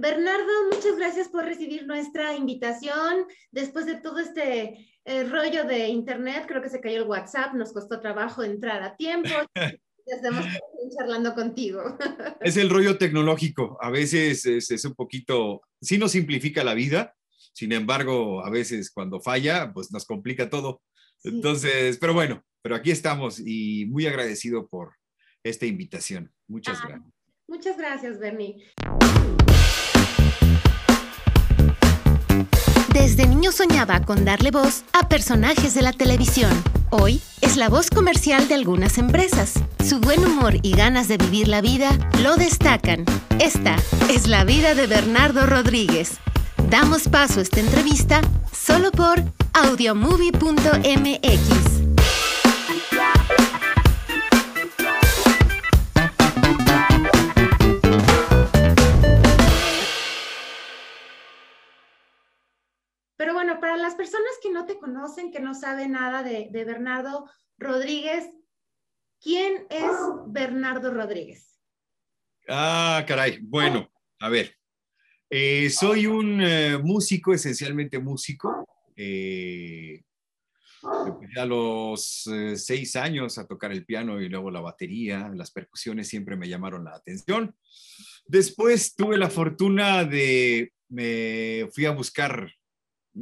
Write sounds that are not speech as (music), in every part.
Bernardo, muchas gracias por recibir nuestra invitación. Después de todo este eh, rollo de internet, creo que se cayó el WhatsApp, nos costó trabajo entrar a tiempo. (laughs) Estamos charlando contigo. (laughs) Es el rollo tecnológico. A veces es, un poquito, sí nos simplifica la vida, sin embargo, a veces cuando falla, pues nos complica todo. Entonces, pero bueno, pero aquí estamos y muy agradecido por esta invitación. Muchas ah, gracias. Muchas gracias, Bernie. Desde niño soñaba con darle voz a personajes de la televisión. Hoy es la voz comercial de algunas empresas. Su buen humor y ganas de vivir la vida lo destacan. Esta es la vida de Bernardo Rodríguez. Damos paso a esta entrevista solo por audiomovie.mx. para las personas que no te conocen, que no saben nada de, Bernardo Rodríguez, ¿quién es Bernardo Rodríguez? Ah, caray. Bueno, a ver. Eh, soy un eh, músico, esencialmente músico. Eh, a los seis años a tocar el piano y luego la batería. Las percusiones siempre me llamaron la atención. Después tuve la fortuna de, me fui a buscar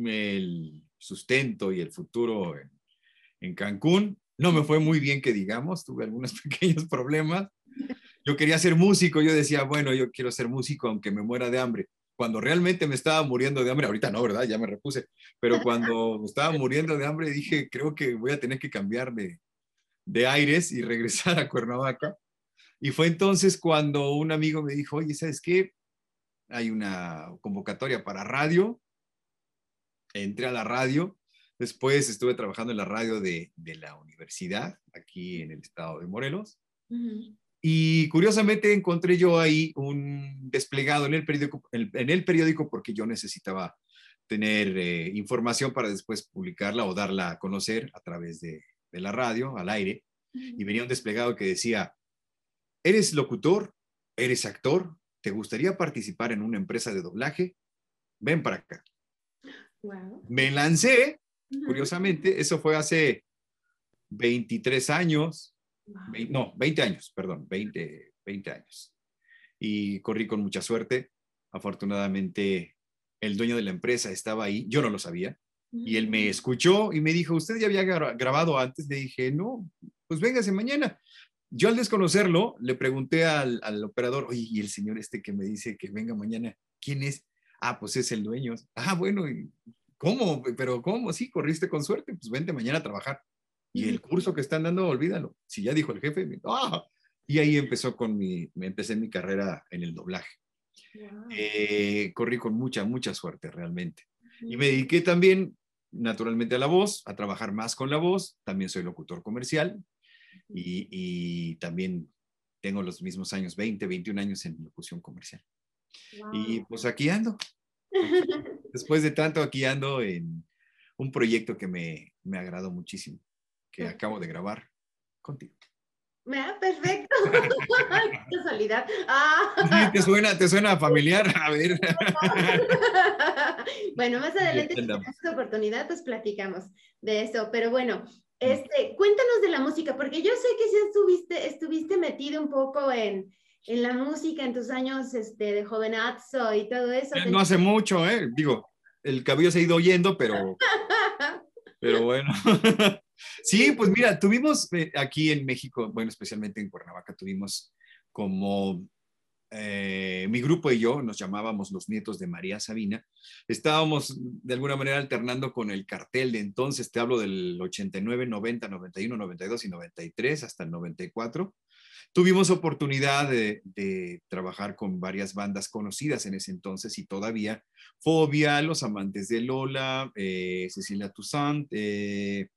el sustento y el futuro en, Cancún. No me fue muy bien que digamos, tuve algunos (laughs) pequeños problemas. Yo quería ser músico, yo decía, bueno, yo quiero ser músico aunque me muera de hambre. Cuando realmente me estaba muriendo de hambre, ahorita no, ¿verdad? Ya me repuse, pero cuando estaba muriendo de hambre dije, creo que voy a tener que cambiar de, de aires y regresar a Cuernavaca. Y fue entonces cuando un amigo me dijo, oye, ¿sabes qué? Hay una convocatoria para radio, entré a la radio, después estuve trabajando en la radio de, la universidad, aquí en el estado de Morelos. Y curiosamente encontré yo ahí un desplegado en el periódico, en, el periódico porque yo necesitaba tener eh, información para después publicarla o darla a conocer a través de, la radio, al aire. Y venía un desplegado que decía, ¿eres locutor? ¿Eres actor? ¿Te gustaría participar en una empresa de doblaje? Ven para acá. Me lancé, curiosamente, eso fue hace 23 años, no, 20 años, perdón, 20, 20 años. Y corrí con mucha suerte. Afortunadamente, el dueño de la empresa estaba ahí, yo no lo sabía, y él me escuchó y me dijo, ¿usted ya había grabado antes? Le dije, no, pues véngase mañana. Yo al desconocerlo, le pregunté al, al operador, oye, y el señor este que me dice que venga mañana, ¿quién es? Ah, pues es el dueño. Ah, bueno, ¿cómo? Pero ¿cómo? Sí, corriste con suerte, pues vente mañana a trabajar. Y el curso que están dando, olvídalo. Si ya dijo el jefe, ¡ah! Y ahí empezó con mi, me empecé mi carrera en el doblaje. Eh, corrí con mucha, mucha suerte realmente. Y me dediqué también, naturalmente, a la voz, a trabajar más con la voz. También soy locutor comercial y, y también tengo los mismos años, 20, 21 años en locución comercial. Y pues aquí ando. (laughs) Después de tanto, aquí ando en un proyecto que me, me agradó muchísimo, que acabo de grabar contigo. Ah, perfecto. (laughs) Qué casualidad. Ah. ¿te suena, ¿te suena familiar? A ver. (laughs) bueno, más adelante, si tenemos oportunidad, pues platicamos de eso. Pero bueno, este, cuéntanos de la música, porque yo sé que sí estuviste, estuviste metido un poco en, en la música en tus años este, de jovenazo y todo eso. No hace mucho, ¿eh? Digo, el cabello se ha ido oyendo, pero, (laughs) pero bueno. (laughs) sí, pues mira, tuvimos eh, aquí en México, bueno, especialmente en Cuernavaca, tuvimos como eh, mi grupo y yo nos llamábamos los nietos de María Sabina. Estábamos de alguna manera alternando con el cartel de entonces, te hablo del 89, 90, 91, 92 y 93 hasta el 94 tuvimos oportunidad de, trabajar con varias bandas conocidas en ese entonces y todavía, Fobia, Los Amantes de Lola, eh, Cecilia Toussaint, eh,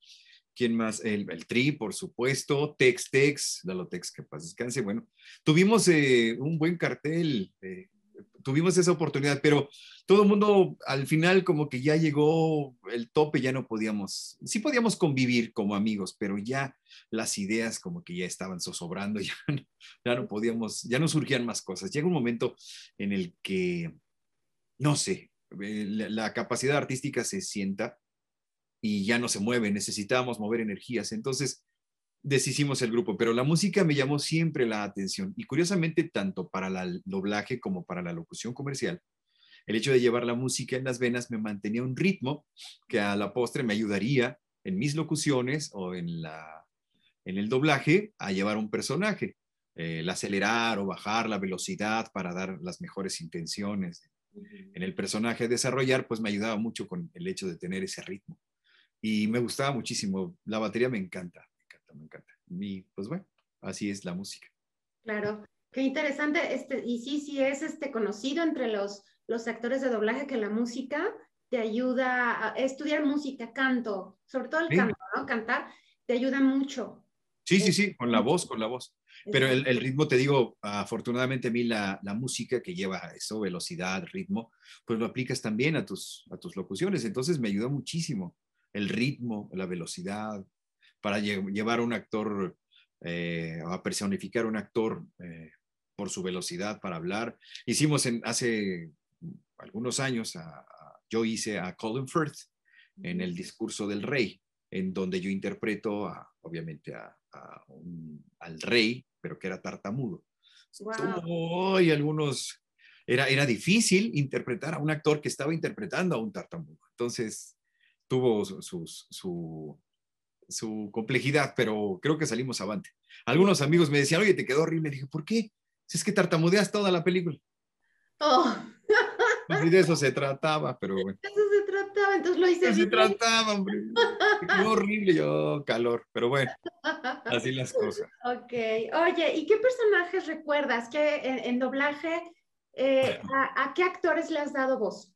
¿quién más? El, Tri, por supuesto, Tex Tex, Tex, que paz descanse. Bueno, tuvimos eh, un buen cartel tuvimos esa oportunidad, pero todo el mundo al final como que ya llegó el tope, ya no podíamos, sí podíamos convivir como amigos, pero ya las ideas como que ya estaban zozobrando, (laughs) ya, ya no podíamos, ya no surgían más cosas. Llega un momento en el que no sé, eh, la, capacidad artística se sienta y ya no se mueve, necesitábamos mover energías. Entonces, deshicimos el grupo, pero la música me llamó siempre la atención y curiosamente tanto para el doblaje como para la locución comercial, el hecho de llevar la música en las venas me mantenía un ritmo que a la postre me ayudaría en mis locuciones o en, la, en el doblaje a llevar un personaje, el acelerar o bajar la velocidad para dar las mejores intenciones en el personaje desarrollar, pues me ayudaba mucho con el hecho de tener ese ritmo. Y me gustaba muchísimo. La batería me encanta, me encanta, me encanta. Y pues bueno, así es la música. Claro, qué interesante. Este, y sí, sí es este conocido entre los, los actores de doblaje que la música te ayuda a estudiar música, canto, sobre todo el canto, ¿no? Cantar te ayuda mucho. Sí, sí, sí, con la voz, con la voz. Pero el, ritmo, te digo, afortunadamente a mí la, música que lleva eso, velocidad, ritmo, pues lo aplicas también a tus, a tus locuciones. Entonces me ayudó muchísimo el ritmo, la velocidad, para llevar a un actor, eh, a personificar un actor eh, por su velocidad para hablar. Hicimos en, hace algunos años, yo hice a Colin Firth en el discurso del rey, en donde yo interpreto, obviamente, a, al rey, pero que era tartamudo. Wow. Y algunos, era, era difícil interpretar a un actor que estaba interpretando a un tartamudo. Entonces, tuvo su, su, su, complejidad, pero creo que salimos avante. Algunos amigos me decían, oye, te quedó horrible. Dije, ¿por qué? Si es que tartamudeas toda la película. Oh. (laughs) Y de eso se trataba, pero bueno. Eso se trataba, entonces lo hice. Eso se trataba, hombre. Qué (laughs) horrible, yo calor, pero bueno, así las cosas. Ok, oye, ¿y qué personajes recuerdas que en, doblaje, eh, a, qué actores le has dado voz?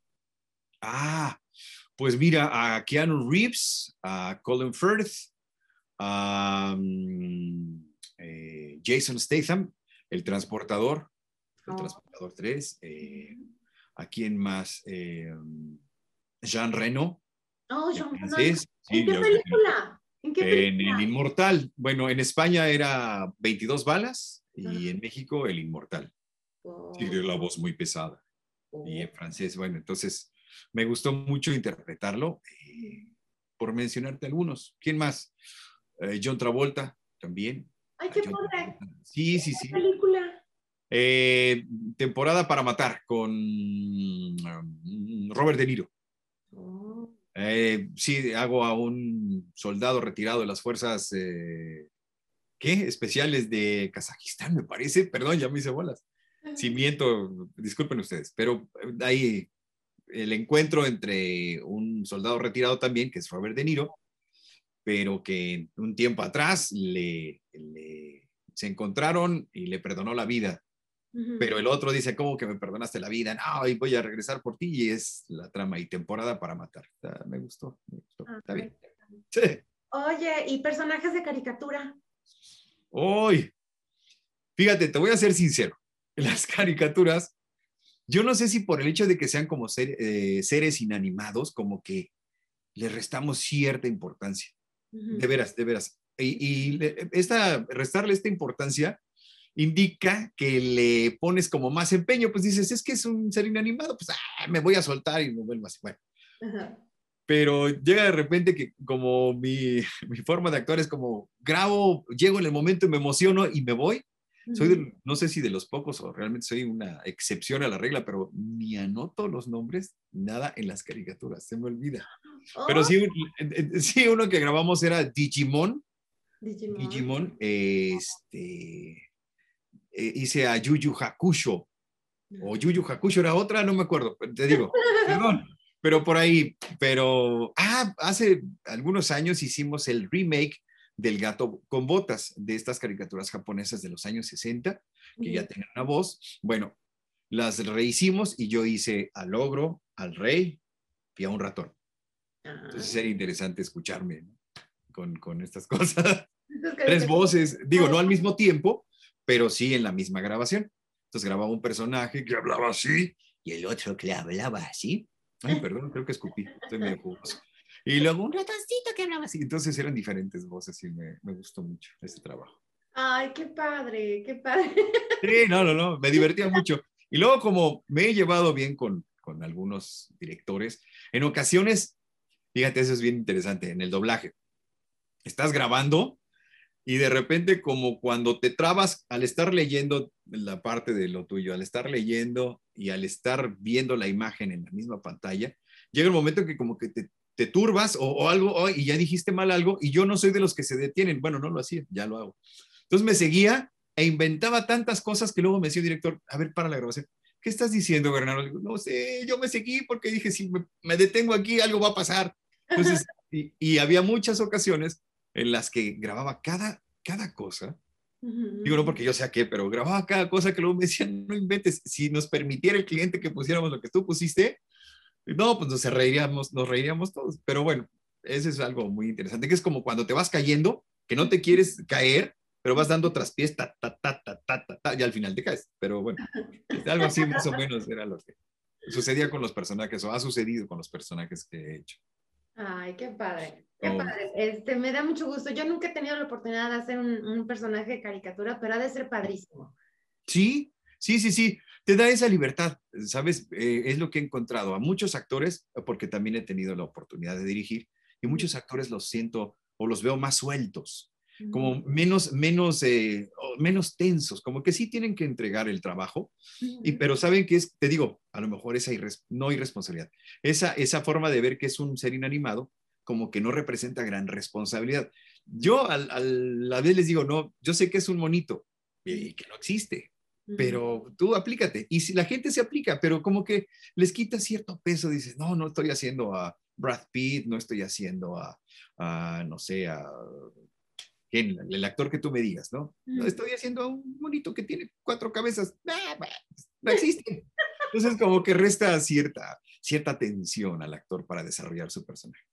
Ah, pues mira, a Keanu Reeves, a Colin Firth, a mm, eh, Jason Statham, el transportador, el oh. transportador 3. Eh, ¿A quién más? Eh, Jean Reno. Oh, Jean Reno. ¿En qué película? ¿En, qué en El Inmortal. Bueno, en España era 22 balas y en México El Inmortal. Tiene la voz muy pesada. Y en francés, bueno, entonces me gustó mucho interpretarlo. Eh, por mencionarte algunos. ¿Quién más? Eh, John Travolta también. Ay, qué padre. Sí, sí, sí. película? Eh, temporada para matar con mm, Robert De Niro. Oh. Eh, sí, hago a un soldado retirado de las fuerzas, ¿qué? Especiales de Kazajistán, me parece. Perdón, ya me hice bolas. Si miento, disculpen ustedes, pero ahí el encuentro entre un soldado retirado también, que es Robert De Niro, pero que un tiempo atrás le, se encontraron y le perdonó la vida pero el otro dice, ¿cómo que me perdonaste la vida? No, y voy a regresar por ti y es la trama y temporada para matar. me gustó, me gustó. Ah, Está bien. Sí. Oye, ¿y personajes de caricatura? Uy, fíjate, te voy a ser sincero. Las caricaturas, yo no sé si por el hecho de que sean como eh, seres inanimados, como que le restamos cierta importancia. De veras, de veras. Y, y esta, restarle esta importancia indica que le pones como más empeño, pues dices, es que es un ser inanimado, pues ah, me voy a soltar y me vuelvo así. Bueno. Pero llega de repente que como mi, (laughs) mi, forma de actuar es como grabo, llego en el momento y me emociono y me voy. Soy no sé si de los pocos o realmente soy una excepción a la regla, pero ni anoto los nombres, nada en las caricaturas, se me olvida. Pero oh. sí, sí, uno que grabamos era Digimon. Digimon. Digimon, este, eh, hice a Yuyu Hakusho, o Yuyu Hakusho era otra, no me acuerdo, te digo, (laughs) perdón, pero por ahí, pero, ah, hace algunos años hicimos el remake del gato con botas, de estas caricaturas japonesas de los años 60, que ya tenían una voz. Bueno, las rehicimos y yo hice al ogro, al rey y a un ratón. Entonces sería interesante escucharme con, con, estas (laughs) cosas. Tres voces, digo, no al mismo tiempo, pero sí en la misma grabación. Entonces grababa un personaje que hablaba así y el otro que hablaba así. Ay, perdón, creo que escupí, estoy medio jugoso. Y luego un ratoncito que hablaba así. Entonces eran diferentes voces y me, me gustó mucho ese trabajo. Ay, qué padre, qué padre. Sí, no, no, no, me divertía mucho. Y luego como me he llevado bien con, con algunos directores. En ocasiones, fíjate, eso es bien interesante, en el doblaje. Estás grabando y de repente como cuando te trabas al estar leyendo la parte de lo tuyo, al estar leyendo y al estar viendo la imagen en la misma pantalla, llega el momento que como que te, te turbas o, algo y ya dijiste mal algo y yo no soy de los que se detienen. Bueno, no lo hacía, ya lo hago. Entonces me seguía e inventaba tantas cosas que luego me decía el director, a ver, para la grabación. ¿Qué estás diciendo, Bernardo? no sé, yo me seguí porque dije, si me, detengo aquí, algo va a pasar. Entonces, (laughs) y, y había muchas ocasiones en las que grababa cada, cada cosa. Digo, no porque yo sea qué, pero grababa cada cosa que luego me decían, no inventes, si nos permitiera el cliente que pusiéramos lo que tú pusiste, no, pues nos reiríamos, nos reiríamos todos. Pero bueno, eso es algo muy interesante, que es como cuando te vas cayendo, que no te quieres caer, pero vas dando traspiés, ta, ta, ta, ta, ta, ta, y al final te caes. Pero bueno, algo así más o menos era lo que sucedía con los personajes, o ha sucedido con los personajes que he hecho. Ay, qué padre. Qué padre. Este, me da mucho gusto. Yo nunca he tenido la oportunidad de hacer un, personaje de caricatura, pero ha de ser padrísimo. Sí, sí, sí, sí. Te da esa libertad, ¿sabes? Eh, es lo que he encontrado a muchos actores, porque también he tenido la oportunidad de dirigir, y muchos actores los siento o los veo más sueltos, como menos, menos, eh, menos tensos, como que sí tienen que entregar el trabajo, y, pero saben que es, te digo, a lo mejor esa no irresponsabilidad, esa, esa forma de ver que es un ser inanimado, como que no representa gran responsabilidad. Yo a, la vez les digo, no, yo sé que es un monito y que no existe, pero tú aplícate. Y si la gente se aplica, pero como que les quita cierto peso, dices, no, no estoy haciendo a Brad Pitt, no estoy haciendo a, no sé, a el, actor que tú me digas, ¿no? No estoy haciendo a un monito que tiene cuatro cabezas. No existe. Entonces como que resta cierta, cierta tensión al actor para desarrollar su personaje.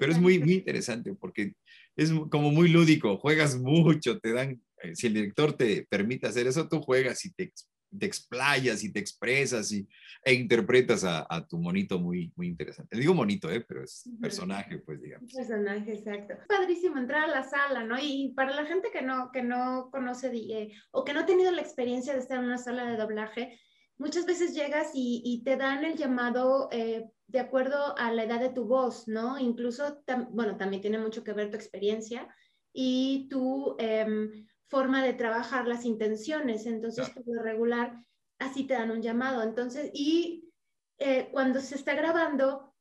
Pero es muy, muy interesante porque es como muy lúdico, juegas mucho, te dan, si el director te permite hacer eso, tú juegas y te, te explayas y te expresas y, e interpretas a, a, tu monito muy, muy interesante. Digo monito, ¿eh? pero es personaje, pues digamos. Personaje, exacto. Padrísimo entrar a la sala, ¿no? Y para la gente que no, que no conoce eh, o que no ha tenido la experiencia de estar en una sala de doblaje, muchas veces llegas y, y te dan el llamado eh, de acuerdo a la edad de tu voz, ¿no? Incluso, bueno, también tiene mucho que ver tu experiencia y tu em, forma de trabajar las intenciones. Entonces, por lo regular, así te dan un llamado. Entonces, y eh, cuando se está grabando,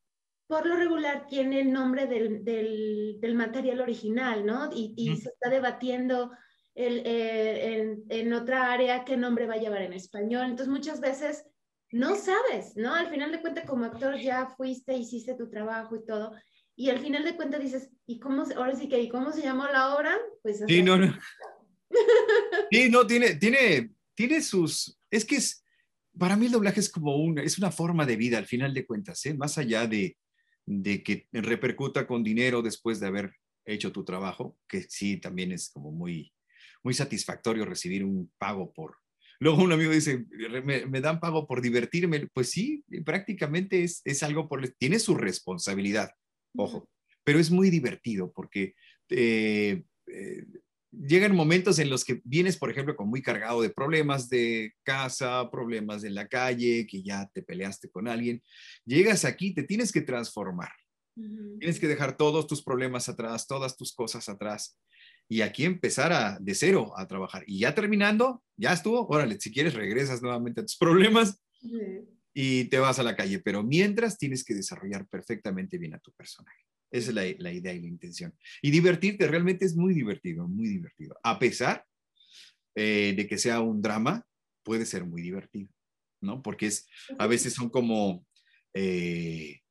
por lo regular tiene el nombre del, del, material original, ¿no? Y, y se está debatiendo el, eh, en, en, otra área qué nombre va a llevar en español. Entonces, muchas veces no sabes, ¿no? Al final de cuentas, como actor ya fuiste, hiciste tu trabajo y todo, y al final de cuentas dices, ¿y cómo, ahora sí que, ¿y cómo se llamó la obra? Pues sí, no, no. Sí, no, tiene, tiene, tiene sus, es que es, para mí el doblaje es como una, es una forma de vida al final de cuentas, ¿eh? Más allá de, de que repercuta con dinero después de haber hecho tu trabajo, que sí, también es como muy, muy satisfactorio recibir un pago por, Luego un amigo dice, me, dan pago por divertirme. Pues sí, prácticamente es, es algo por... Tiene su responsabilidad, ojo, pero es muy divertido porque eh, eh, llegan momentos en los que vienes, por ejemplo, con muy cargado de problemas de casa, problemas en la calle, que ya te peleaste con alguien. Llegas aquí, te tienes que transformar. Tienes que dejar todos tus problemas atrás, todas tus cosas atrás y aquí empezar a, de cero a trabajar. Y ya terminando, ya estuvo, órale, si quieres regresas nuevamente a tus problemas y te vas a la calle, pero mientras tienes que desarrollar perfectamente bien a tu personaje. Esa es la, la, idea y la intención. Y divertirte realmente es muy divertido, muy divertido. A pesar eh, de que sea un drama, puede ser muy divertido, ¿no? Porque es, a veces son como... Eh,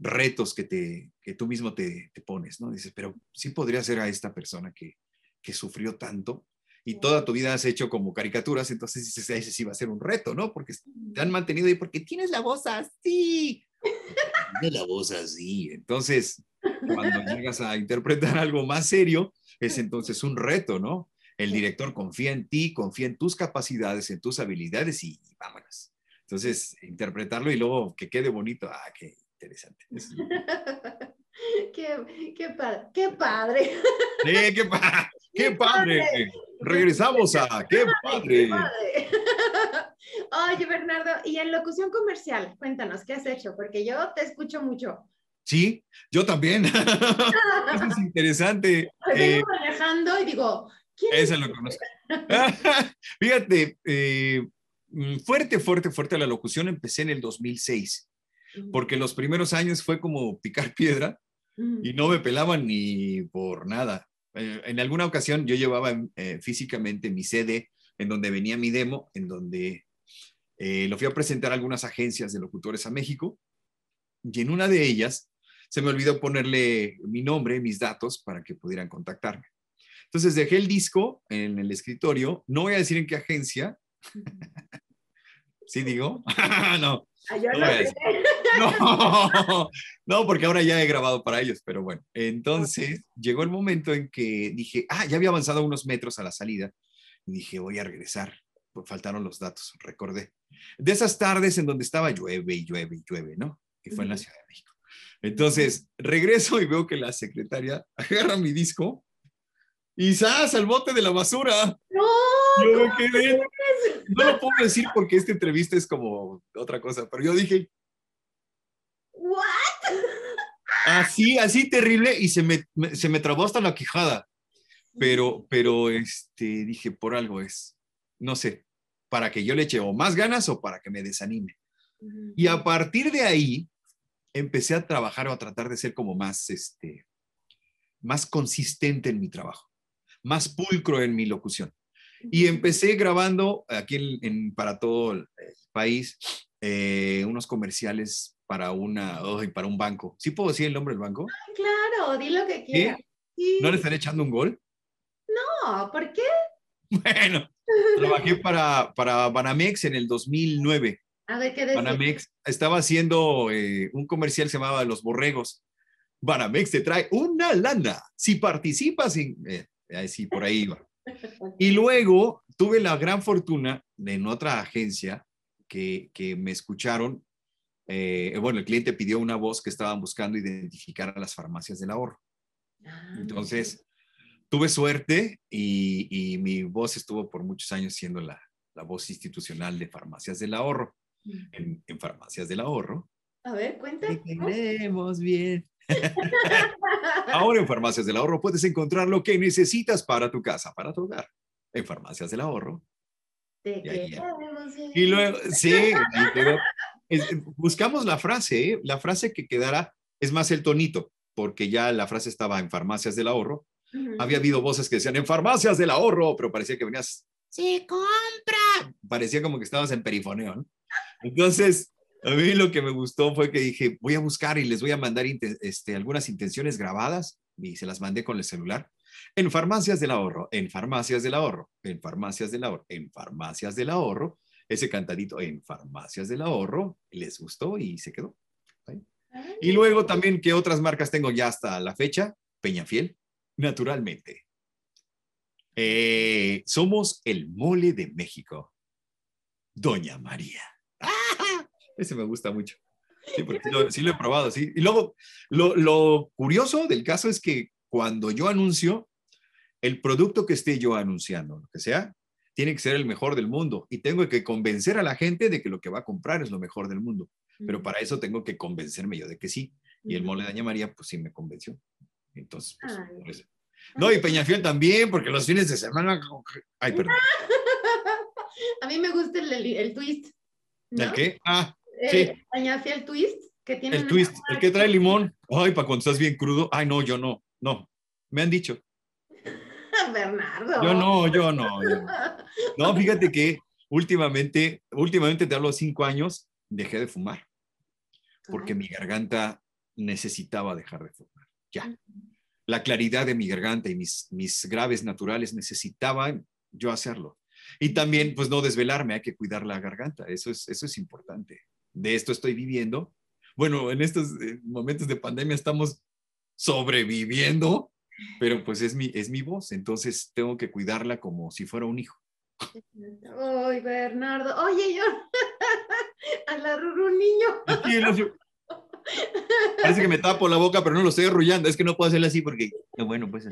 retos que, te, que tú mismo te, te, pones, ¿no? Dices, pero sí podría ser a esta persona que, que sufrió tanto y toda tu vida has hecho como caricaturas, entonces dices, ese sí va a ser un reto, ¿no? Porque te han mantenido ahí porque tienes la voz así. (laughs) Tienes la voz así. Entonces, cuando llegas a interpretar algo más serio, es entonces un reto, ¿no? El director confía en ti, confía en tus capacidades, en tus habilidades y, vámonos. Entonces, interpretarlo y luego que quede bonito, ah, qué interesante. (laughs) qué, qué, padre. Qué padre. Sí, qué (laughs) padre. ¡Qué, padre! Regresamos a ¡Qué padre! (laughs) Oye, Bernardo, y en locución comercial, cuéntanos, ¿qué has hecho? Porque yo te escucho mucho. Sí, yo también. (laughs) Eso es interesante. (laughs) Estoy eh, manejando y digo, ¿quién Eso lo conozco. (laughs) Fíjate, eh, mm, fuerte, fuerte, fuerte la locución empecé en el 2006, porque los primeros años fue como picar piedra y no me pelaban ni por nada. Eh, en alguna ocasión yo llevaba físicamente mi CD en donde venía mi demo, en donde lo fui a presentar a algunas agencias de locutores a México y en una de ellas se me olvidó ponerle mi nombre, mis datos para que pudieran contactarme. Entonces dejé el disco en el escritorio, no voy a decir en qué agencia. (laughs) ¿Sí digo? (laughs) no. No, (laughs) no, porque ahora ya he grabado para ellos, pero bueno. Entonces llegó el momento en que dije, ah, ya había avanzado unos metros a la salida. Y dije, voy a regresar. Pues faltaron los datos, recordé. De esas tardes en donde estaba llueve y llueve y llueve, ¿no? Que fue en la Ciudad de México. Entonces, regreso y veo que la secretaria (laughs) agarra mi disco y ¡zas! al bote de la basura. No, yo no lo puedo decir porque esta entrevista es como otra cosa, pero yo dije, ¿what? Así, así terrible y se me, se me trabó hasta la quijada. Pero, pero este, dije, por algo es, no sé, para que yo le eche o más ganas o para que me desanime. Y a partir de ahí, empecé a trabajar o a tratar de ser como más, este, más consistente en mi trabajo, más pulcro en mi locución. Y empecé grabando aquí en, para todo el país eh, unos comerciales para, una, para un banco. ¿Sí puedo decir el nombre del banco? claro, di lo que quieras. ¿No le estaré echando un gol? No, ¿por qué? (laughs) Bueno, trabajé para, para Banamex en el 2009 a ver, ¿qué Banamex estaba haciendo eh, un comercial se llamaba Los Borregos. Banamex te trae una lana si participas en... Eh, sí, por ahí iba. Y luego tuve la gran fortuna de en otra agencia que, que me escucharon. Eh, bueno, el cliente pidió una voz que estaban buscando identificar a las farmacias del ahorro. Ah, Entonces, tuve suerte y, y, mi voz estuvo por muchos años siendo la, la voz institucional de farmacias del ahorro en, farmacias del ahorro. A ver, cuéntame. Tenemos bien. (laughs) Ahora en Farmacias del Ahorro puedes encontrar lo que necesitas para tu casa, para tu hogar. En Farmacias del Ahorro. y luego, sí, buscamos la frase, ¿eh? la frase que quedara, es más el tonito, porque ya la frase estaba en Farmacias del Ahorro. Había habido voces que decían en Farmacias del Ahorro, pero parecía que venías, se compra. Parecía como que estabas en perifoneo, ¿no? Entonces, a mí lo que me gustó fue que dije, voy a buscar y les voy a mandar este, algunas intenciones grabadas y se las mandé con el celular. En farmacias del ahorro, en farmacias del ahorro, en farmacias del ahorro, en farmacias del ahorro, ese cantadito en farmacias del ahorro, les gustó y se quedó. Y luego también, ¿qué otras marcas tengo ya hasta la fecha? Peñafiel, naturalmente. Eh, somos el mole de México. Doña María. Ese me gusta mucho. Sí, porque sí lo, he probado, sí. Y luego, lo, curioso del caso es que cuando yo anuncio, el producto que esté yo anunciando, lo que sea, tiene que ser el mejor del mundo y tengo que convencer a la gente de que lo que va a comprar es lo mejor del mundo. Pero para eso tengo que convencerme yo de que sí. Y el mole de Doña María, pues sí me convenció. Entonces, pues, No, y Peñafiel también, porque los fines de semana. Ay, perdón. (laughs) A mí me gusta el, el twist. ¿El qué? Ah, sí. el twist que tiene. El twist, el que trae limón. Ay, para cuando estás bien crudo. Ay, no, yo no. No. Me han dicho. (laughs) Bernardo. Yo no, yo no. no. fíjate que últimamente, últimamente te hablo de cinco años, dejé de fumar. Porque mi garganta necesitaba dejar de fumar. Ya. La claridad de mi garganta y mis, mis graves naturales necesitaban yo hacerlo. Y también, pues no desvelarme, hay que cuidar la garganta, eso es, eso es importante. De esto estoy viviendo. Bueno, en estos eh, momentos de pandemia estamos sobreviviendo, pero pues es mi, es mi voz, entonces tengo que cuidarla como si fuera un hijo. Ay, Bernardo, oye, yo, (laughs) a la Ruru niño. Parece que me tapo la boca, pero no lo estoy arrullando. Es que no puedo hacerlo así porque, bueno, pues.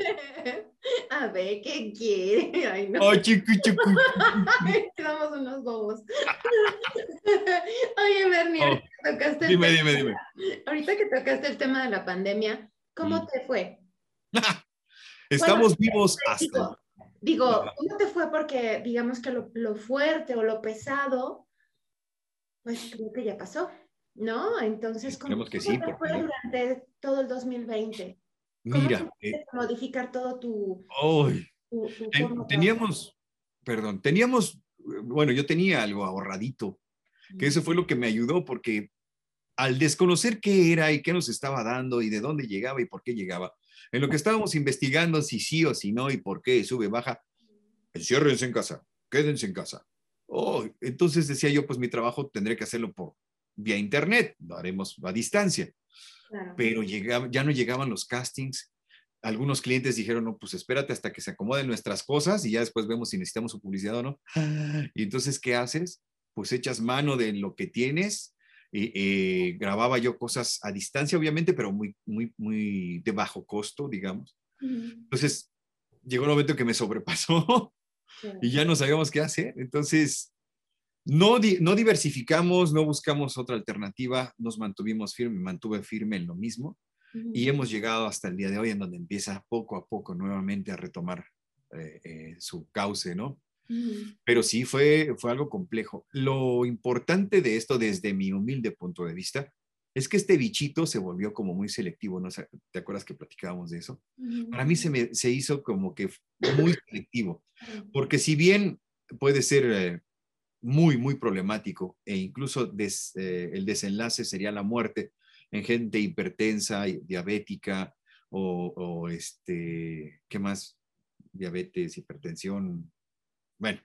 A ver, ¿qué quiere? (laughs) Ay, no. Ay, chiqui, chiqui. (laughs) Quedamos unos bobos. (laughs) Oye, Bernie, ahorita que tocaste el Dime, tema- dime, dime. ahorita que tocaste el tema de la pandemia, ¿cómo Mm. te fue? Estamos Bueno, vivos hasta. digo. ¿cómo te fue? Porque digamos que lo, lo fuerte o lo pesado, pues creo que ya pasó, ¿no? Entonces, ¿cómo, que sí, te porque- fue durante todo el 2020? ¿Cómo Mira, eh, modificar todo tu, ay, tu, tu ten- forma de teníamos, perdón, teníamos, bueno, yo tenía algo ahorradito, que eso fue lo que me ayudó porque al desconocer qué era y qué nos estaba dando y de dónde llegaba y por qué llegaba, en lo que estábamos investigando si sí o si no y por qué sube, baja, enciérrense en casa, quédense en casa. Oh, entonces decía yo, pues mi trabajo tendré que hacerlo por vía internet, lo haremos a distancia, Claro. pero llegaba, ya no llegaban los castings. Algunos clientes dijeron, no, pues espérate hasta que se acomoden nuestras cosas y ya después vemos si necesitamos su publicidad o no. Y entonces, ¿qué haces? Pues echas mano de lo que tienes. Y, eh, grababa yo cosas a distancia, obviamente, pero muy, muy, muy de bajo costo, digamos. Entonces, llegó un momento que me sobrepasó (laughs) y ya no sabíamos qué hacer. Entonces, no, no diversificamos, no buscamos otra alternativa, nos mantuvimos firme, me mantuve firme en lo mismo y hemos llegado hasta el día de hoy en donde empieza poco a poco nuevamente a retomar eh, eh, su cauce, ¿no? Pero sí fue, fue algo complejo. Lo importante de esto, desde mi humilde punto de vista, es que este bichito se volvió como muy selectivo, ¿no? ¿Te acuerdas que platicábamos de eso? Para mí se, me, se hizo como que muy selectivo, porque si bien puede ser eh, muy, muy problemático e incluso des- eh, el desenlace sería la muerte en gente hipertensa, diabética o, o este, ¿qué más? Diabetes, hipertensión, bueno,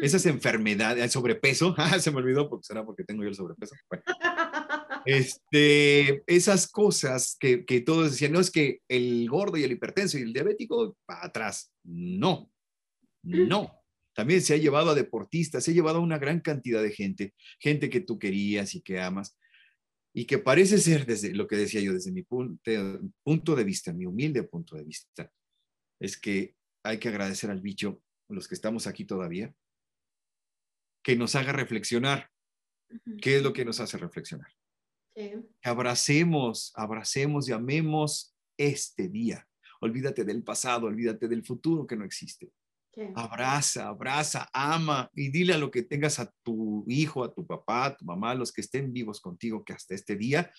esas enfermedades, el sobrepeso, (laughs) ah, se me olvidó porque será porque tengo yo el sobrepeso. Bueno, (laughs) este, esas cosas que, que todos decían, no es que el gordo y el hipertenso y el diabético para atrás. No, no. También se ha llevado a deportistas, se ha llevado a una gran cantidad de gente, gente que tú querías y que amas, y que parece ser, desde lo que decía yo, desde mi punto, punto de vista, mi humilde punto de vista, es que hay que agradecer al bicho, los que estamos aquí todavía, que nos haga reflexionar. ¿Qué es lo que nos hace reflexionar? Sí. Abracemos, abracemos y amemos este día. Olvídate del pasado, olvídate del futuro que no existe. Abraza, abraza, ama y dile a lo que tengas a tu hijo, a tu papá, a tu mamá, a los que estén vivos contigo, que hasta este día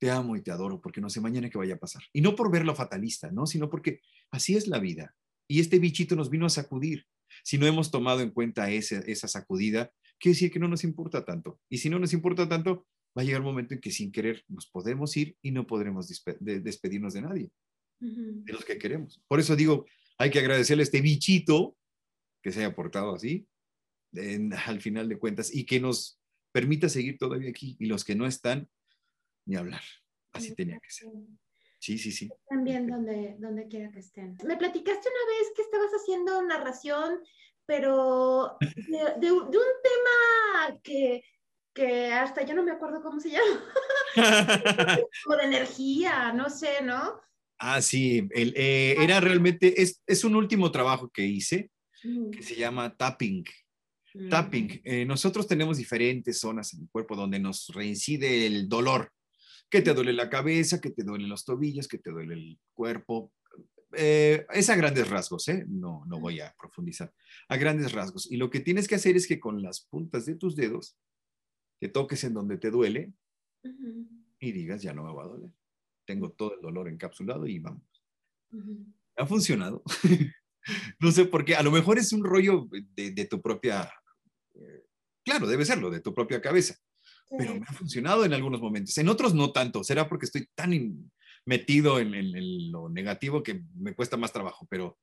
te amo y te adoro, porque no sé mañana qué vaya a pasar. Y no por verlo fatalista, ¿no? Sino porque así es la vida. Y este bichito nos vino a sacudir. Si no hemos tomado en cuenta ese- esa sacudida, quiere decir que no nos importa tanto. Y si no nos importa tanto, va a llegar un momento en que sin querer nos podemos ir y no podremos despe- de- despedirnos de nadie, de los que queremos. Por eso digo, hay que agradecerle a este bichito que se haya portado así, en- al final de cuentas, y que nos permita seguir todavía aquí. Y los que no están, ni hablar. Así tenía que ser. Sí, sí, sí. También donde, donde quiera que estén. Me platicaste una vez que estabas haciendo narración, pero de, de de un tema que, que hasta yo no me acuerdo cómo se llama, (laughs) como de energía, no sé, ¿no? Ah, sí, el, eh, era realmente, es, es un último trabajo que hice que se llama tapping. Mm. Tapping. Eh, nosotros tenemos diferentes zonas en el cuerpo donde nos reincide el dolor. Que te duele la cabeza, que te duelen los tobillos, que te duele el cuerpo. Eh, es a grandes rasgos, ¿eh? No, no voy a profundizar. A grandes rasgos. Y lo que tienes que hacer es que con las puntas de tus dedos, te toques en donde te duele y digas, ya no me va a doler. Tengo todo el dolor encapsulado y vamos. Ha funcionado. (laughs) no sé por qué, a lo mejor es un rollo de, de tu propia, eh, claro, debe serlo, de tu propia cabeza, pero me ha funcionado en algunos momentos. En otros no tanto, será porque estoy tan in- metido en, en- en lo negativo que me cuesta más trabajo, pero,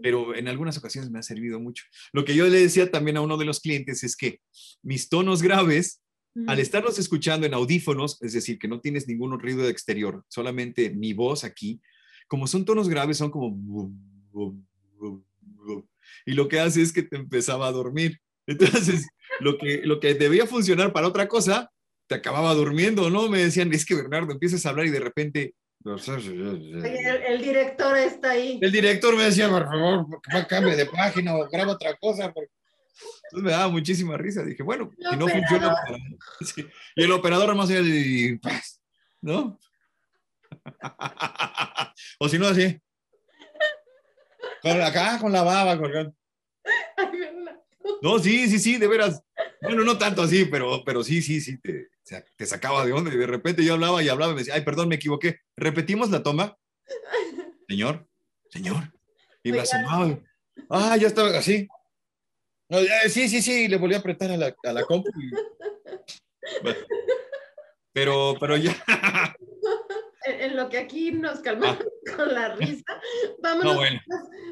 pero en algunas ocasiones me ha servido mucho. Lo que yo le decía también a uno de los clientes es que mis tonos graves. Al estarlos escuchando en audífonos, es decir, que no tienes ningún ruido de exterior, solamente mi voz aquí, como son tonos graves, son como... Y lo que hace es que te empezaba a dormir. (laughs) Entonces, lo que, lo que debía funcionar para otra cosa, te acababa durmiendo, ¿no? Me decían, es que Bernardo, empiezas a hablar y de repente... (laughs) El, director está ahí. El director me decía, por favor, cambie de página o graba otra cosa. Entonces me daba muchísima risa. Dije, bueno, si no funciona. (laughs) Y el operador más allá de, ¿no? (laughs) o si no, así. Con acá, con la baba, colgando. No, sí, sí, sí, de veras. Bueno, no tanto así, pero, pero sí, sí, sí, te, te sacaba de onda y de repente yo hablaba y hablaba y me decía, ay, perdón, me equivoqué. ¿Repetimos la toma? (laughs) Señor, señor. Y me asomaba. Ah, ya estaba así. Sí, sí, sí, le volví a apretar a la, a la compu. pero, pero ya. (laughs) En, lo que aquí nos calmamos ah. con la risa, vámonos,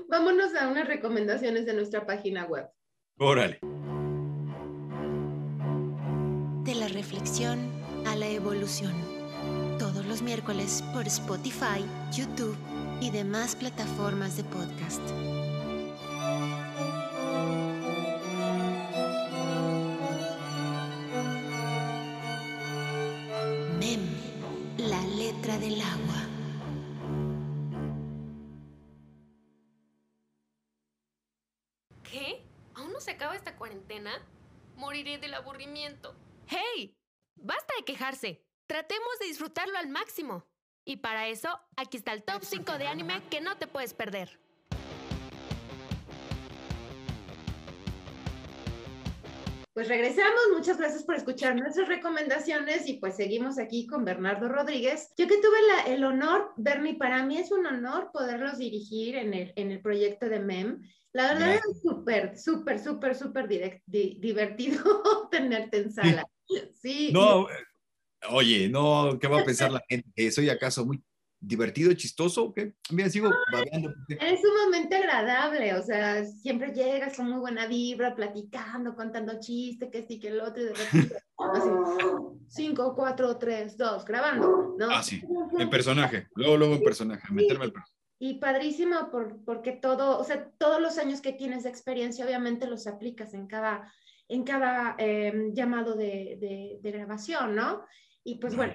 vámonos a unas recomendaciones de nuestra página web. Órale. De la reflexión a la evolución. Todos los miércoles por Spotify, YouTube y demás plataformas de podcast. Aburrimiento. ¡Hey! Basta de quejarse. Tratemos de disfrutarlo al máximo. Y para eso, aquí está el top 5 de anime que no te puedes perder. Pues regresamos, muchas gracias por escuchar nuestras recomendaciones y pues seguimos aquí con Bernardo Rodríguez. Yo que tuve el honor, Bernie, para mí es un honor poderlos dirigir en el, en el proyecto de MEM la verdad es súper, súper, súper, súper divertido (laughs) tenerte en sala. Sí. No, oye, no, ¿qué va a pensar la gente? ¿Soy acaso muy divertido, chistoso? ¿Qué? Mira, sigo babeando. Es sumamente agradable, o sea, siempre llegas con muy buena vibra, platicando, contando chistes, que sí, que el otro, y de repente, (laughs) así, cinco, cuatro, tres, dos, grabando, ¿no? Ah, sí, en personaje, luego, luego en personaje, meterme al personaje y padrísimo por, porque todo, o sea, todos los años que tienes de experiencia, obviamente los aplicas en cada, en cada em, llamado de, de, grabación, ¿no? Y pues bueno,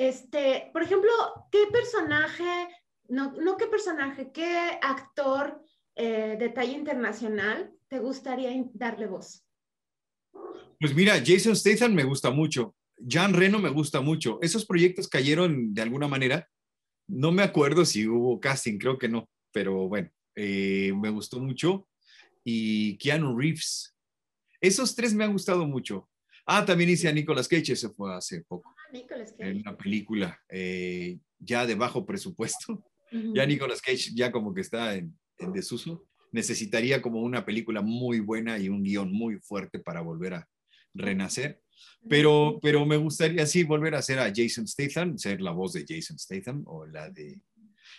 este, por ejemplo, ¿qué personaje, no, no qué personaje, qué actor eh, de talla internacional te gustaría darle voz? Pues mira, Jason Statham me gusta mucho, Jan Reno me gusta mucho. Esos proyectos cayeron de alguna manera no me acuerdo si hubo casting, creo que no, pero bueno, eh, me gustó mucho. Y Keanu Reeves. Esos tres me han gustado mucho. Ah, también hice a Nicolas Cage, ese fue hace poco. Nicolas Cage. En una película eh, ya de bajo presupuesto. Ya Nicolas Cage ya como que está en, en, desuso. Necesitaría como una película muy buena y un guion muy fuerte para volver a renacer. Pero, pero me gustaría sí volver a ser a Jason Statham, ser la voz de Jason Statham o la de...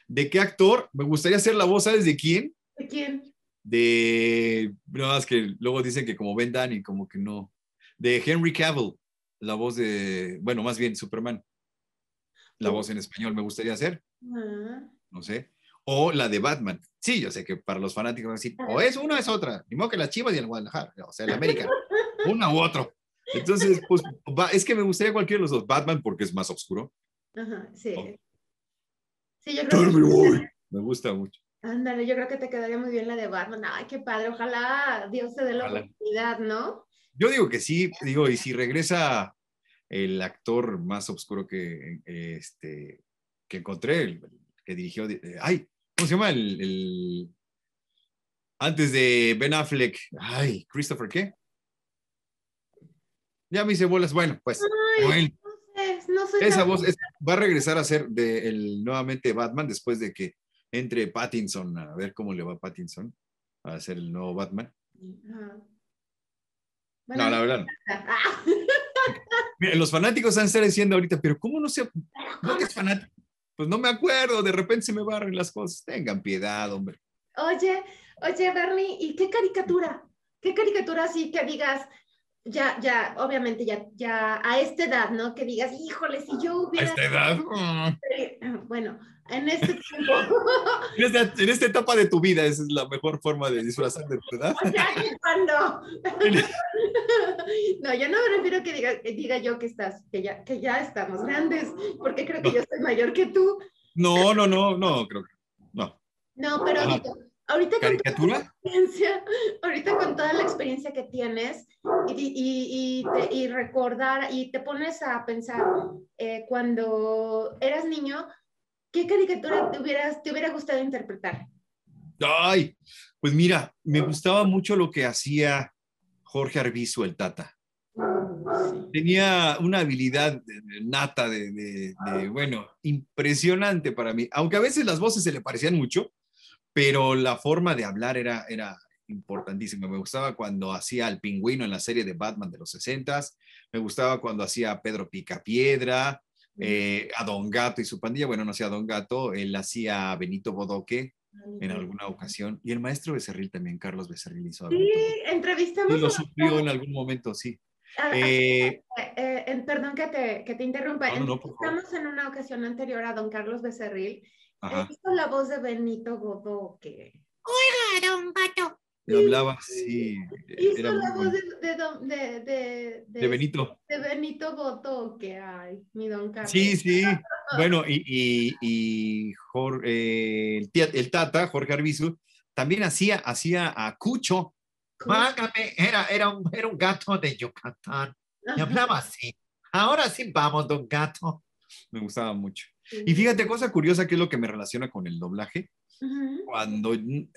¿De qué actor? Me gustaría ser la voz, ¿sabes de quién? ¿De quién? De... No, más que luego dicen que como Ben Danny, como que no. De Henry Cavill, la voz de... Bueno, más bien Superman. La voz en español me gustaría hacer. Ah. No sé. O la de Batman. Sí, yo sé que para los fanáticos así, o es una o es otra. Ni modo que las Chivas y el Guadalajara, o sea, el América. (laughs) una u otro. Entonces, pues es que me gustaría cualquiera de los dos. Batman porque es más oscuro. Ajá, sí. Oh. Sí, yo creo que... Me gusta mucho. Ándale, yo creo que te quedaría muy bien la de Batman. Ay, qué padre. Ojalá Dios te dé la oportunidad, ¿no? Yo digo que sí, digo, y si regresa el actor más oscuro que, este, que encontré, el, que dirigió, ay, ¿cómo se llama? El, antes de Ben Affleck, ay, Christopher, ¿qué? Ya me hice bolas. Bueno, pues. esa voz va a regresar a ser de el, nuevamente Batman después de que entre Pattinson, a ver cómo le va a Pattinson a ser el nuevo Batman. No, la verdad. (laughs) los fanáticos han estado diciendo ahorita, pero ¿cómo no sé? ¿No es fanático? Pues no me acuerdo, de repente se me barren las cosas. Tengan piedad, hombre. Oye, oye, Bernie, ¿y qué caricatura? ¿Qué caricatura así que digas, ya, ya, obviamente ya, ya a esta edad, ¿no? Que digas, híjole, si yo hubiera... A esta edad. mm. Bueno, en este tiempo. (laughs) En esta, en esta etapa de tu vida, esa es la mejor forma de disfrazar de tu edad. (laughs) O sea, cuando. (laughs) No, yo no me refiero a que diga, que diga yo que estás, que ya, que ya estamos grandes, porque creo que yo soy mayor que tú. No, no, no, no, creo que no. No, pero. Ahorita, ahorita con toda la ¿Caricatura? experiencia, ahorita con toda la experiencia que tienes y, y, y, te- y recordar y te pones a pensar eh, cuando eras niño, ¿qué caricatura te, hubieras, te hubiera gustado interpretar? Ay, pues mira, me gustaba mucho lo que hacía Jorge Arbizu, el Tata. Tenía una habilidad nata de, de- de, bueno, impresionante para mí, aunque a veces las voces se le parecían mucho, pero la forma de hablar era, era importantísima. Me gustaba cuando hacía al pingüino en la serie de Batman de los 60s, me gustaba cuando hacía a Pedro Picapiedra, eh, a Don Gato y su pandilla, bueno, no hacía a Don Gato, él hacía a Benito Bodoque en alguna ocasión, y el maestro Becerril también, Carlos Becerril hizo a Sí, Benito entrevistamos Sí, lo sufrió en algún momento, sí. a- a- Eh, Eh, eh, perdón que te, que te interrumpa. No, no. Estamos en una ocasión anterior a don Carlos Becerril. Ajá, Hizo la voz de Benito Bodoque. Era un gato. y hablaba así, Hizo era la voz de, de, don- de, de, de Benito. de Benito Bodoque. Ay, mi don Carlos. Sí, sí. (laughs) Bueno, y, y, y Jor- eh, el, tía- el Tata, Jorge Arbizu, también hacía, hacía a Cucho. Válgame, era, era, un, era un gato de Yucatán. Y hablaba así. Ahora sí vamos, don gato. (laughs) Me gustaba mucho. Y fíjate, cosa curiosa que es lo que me relaciona con el doblaje. Cuando,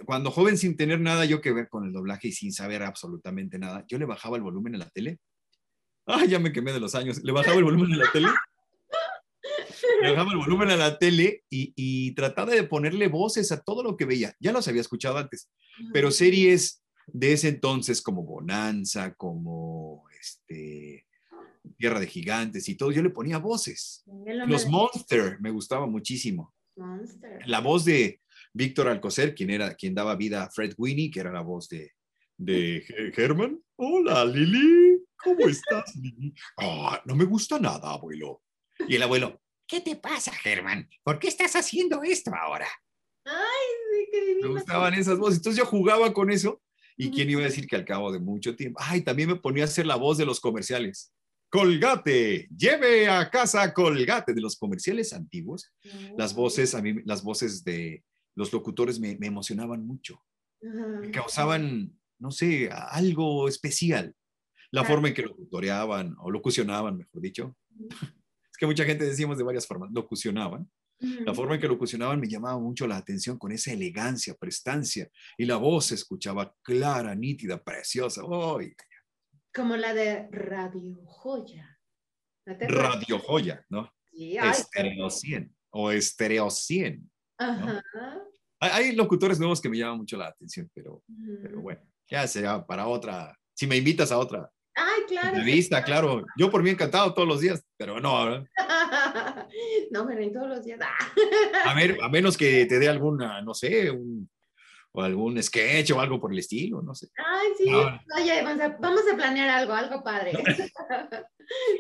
cuando joven, sin tener nada yo que ver con el doblaje y sin saber absolutamente nada, yo le bajaba el volumen en la tele. Ay, ya me quemé de los años. Le bajaba el volumen en la tele. (laughs) Le bajaba el volumen a la tele y, y trataba de ponerle voces a todo lo que veía. Ya los había escuchado antes, pero series de ese entonces como Bonanza, como este, Tierra de Gigantes y todo, yo le ponía voces. Los Monster me gustaba muchísimo. Monster. La voz de Víctor Alcocer, quien, era, quien daba vida a Fred Winnie, que era la voz de, de Herman. Hola, Lili. ¿Cómo estás, Lili? Ah, no me gusta nada, abuelo. Y el abuelo, ¿Qué te pasa, Germán? ¿Por qué estás haciendo esto ahora? Ay, sí, qué divino. me gustaban esas voces. Entonces yo jugaba con eso. ¿Y quién iba a decir que al cabo de mucho tiempo? Ay, también me ponía a hacer la voz de los comerciales. Colgate, lleve a casa Colgate de los comerciales antiguos. Las voces, a mí, las voces de los locutores me, me emocionaban mucho. Me causaban, no sé, algo especial. La Claro. forma en que locutoreaban o locucionaban, mejor dicho. Es que mucha gente decimos de varias formas, locucionaban. La forma en que locucionaban me llamaba mucho la atención con esa elegancia, prestancia. Y la voz se escuchaba clara, nítida, preciosa. ¡Ay! Como la de Radio Joya. ¿No te Radio joya, ¿no? Sí, ay, Estereo 100 o Estereo 100. Ajá. Hay, hay locutores nuevos que me llaman mucho la atención, pero, pero bueno, ya será para otra. Si me invitas a otra Ay, claro. sí. entrevista, claro. Yo por mí encantado todos los días, pero no, ¿verdad? (laughs) No, pero en todos los días. (laughs) a ver, a menos que te dé alguna, no sé, un, o algún sketch o algo por el estilo, no sé. Ay, sí. Oye, vamos a, vamos a planear algo, algo padre. (laughs)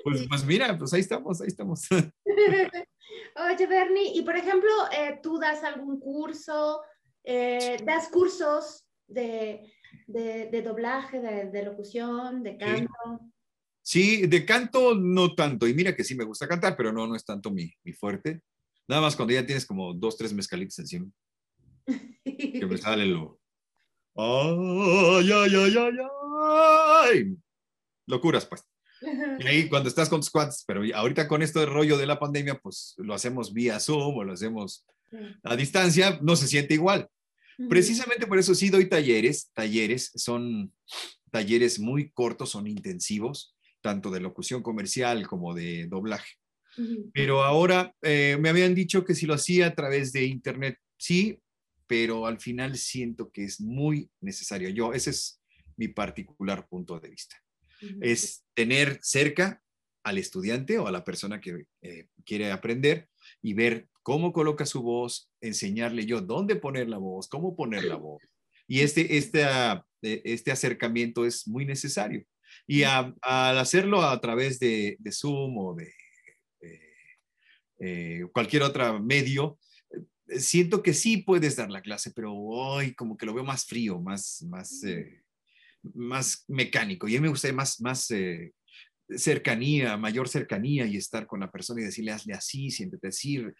Pues, pues mira, pues ahí estamos, ahí estamos. (laughs) Oye, Bernie, y por ejemplo, eh, tú das algún curso, eh, das cursos de, de, de doblaje, de, de locución, de canto. Sí, de canto no tanto, y mira que sí me gusta cantar, pero no, no es tanto mi, mi fuerte. Nada más cuando ya tienes como dos, tres mezcalitos encima, que me (laughs) sale lo... Ay, ay, ay, ay, ay. Locuras, pues. Y ahí cuando estás con tus cuates, pero ahorita con esto del rollo de la pandemia, pues lo hacemos vía Zoom o lo hacemos a distancia, no se siente igual. Precisamente por eso sí doy talleres, talleres, son talleres muy cortos, son intensivos, tanto de locución comercial como de doblaje. Pero ahora eh, me habían dicho que si lo hacía a través de internet, sí, pero al final siento que es muy necesario. Yo, ese es mi particular punto de vista. Es tener cerca al estudiante o a la persona que eh, quiere aprender y ver cómo coloca su voz, enseñarle yo dónde poner la voz, cómo poner la voz. Y este, este, eh, este acercamiento es muy necesario. Y al hacerlo a través de, Zoom o de eh, cualquier otro medio, eh, siento que sí puedes dar la clase, pero hoy como que lo veo más frío, más, más, eh, más mecánico. Y a mí me gusta más, más cercanía, mayor cercanía y estar con la persona y decirle, hazle así, siéntete decir,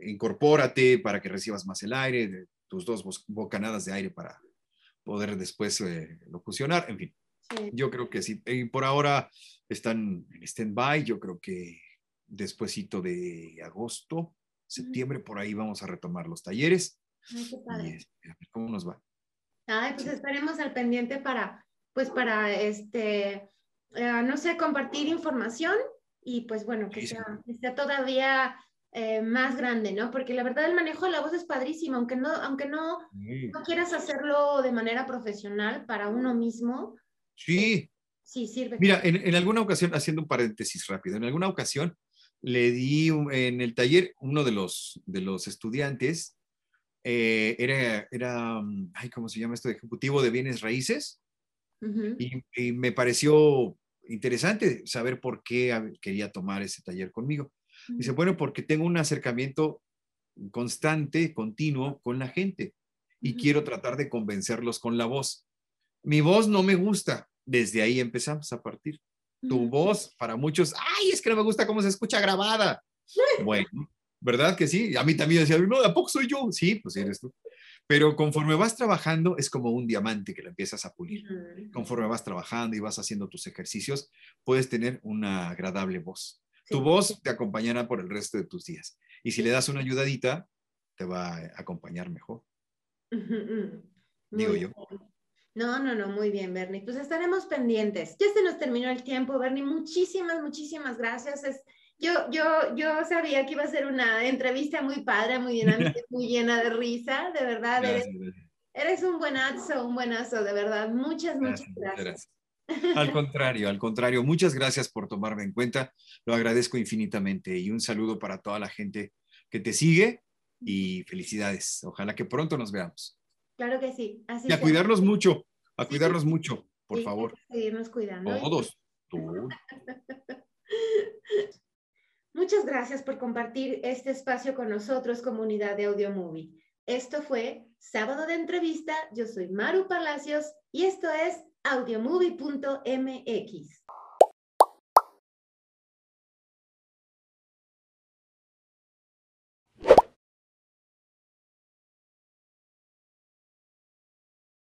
incorpórate para que recibas más el aire, tus dos bocanadas de aire para poder después locucionar, en fin. Yo creo que sí. Y por ahora están en stand-by. Yo creo que despuésito de agosto, septiembre, por ahí vamos a retomar los talleres. Ay, qué padre. Este, ¿Cómo nos va? Ay, pues estaremos al pendiente para, pues para, este, eh, no sé, compartir información y pues bueno, que, sea, todavía eh, más grande, ¿no? Porque la verdad el manejo de la voz es padrísimo, aunque no, aunque no, no quieras hacerlo de manera profesional para uno mismo. Sí. Eh, sí, sirve. Mira, en, en, alguna ocasión, haciendo un paréntesis rápido, en alguna ocasión le di en el taller, uno de los, de los estudiantes eh, era, era, mm, ay, ¿cómo se llama esto? Ejecutivo de bienes raíces. y, me pareció interesante saber por qué quería tomar ese taller conmigo. Dice, bueno, porque tengo un acercamiento constante, continuo con la gente y quiero tratar de convencerlos con la voz. Mi voz no me gusta. Desde ahí empezamos a partir tu voz para muchos, ay, es que no me gusta cómo se escucha grabada. (laughs) Bueno, ¿verdad que sí? A mí también decía, no, ¿a poco soy yo? Sí, pues eres tú. Pero conforme vas trabajando, es como un diamante que lo empiezas a pulir. Conforme vas trabajando y vas haciendo tus ejercicios, puedes tener una agradable voz. Tu voz te acompañará por el resto de tus días. Y si le das una ayudadita, te va a acompañar mejor. Digo yo. No, no, no, muy bien, Bernie. Pues estaremos pendientes. Ya se nos terminó el tiempo, Bernie. Muchísimas, muchísimas gracias. Es, yo, yo, yo sabía que iba a ser una entrevista muy padre, muy dinámica, (laughs) muy llena de risa. De verdad, eres, un buenazo, un buenazo, de verdad. Muchas, muchas gracias. Al contrario, al contrario, muchas gracias por tomarme en cuenta. Lo agradezco infinitamente y un saludo para toda la gente que te sigue y felicidades. Ojalá que pronto nos veamos. Claro que sí. Así y a cuidarnos mucho, a cuidarnos mucho, por favor. Seguirnos cuidando. Todos. (laughs) Muchas gracias por compartir este espacio con nosotros, comunidad de Audio Movie. Esto fue Sábado de Entrevista. Yo soy Maru Palacios y esto es audiomovie.mx.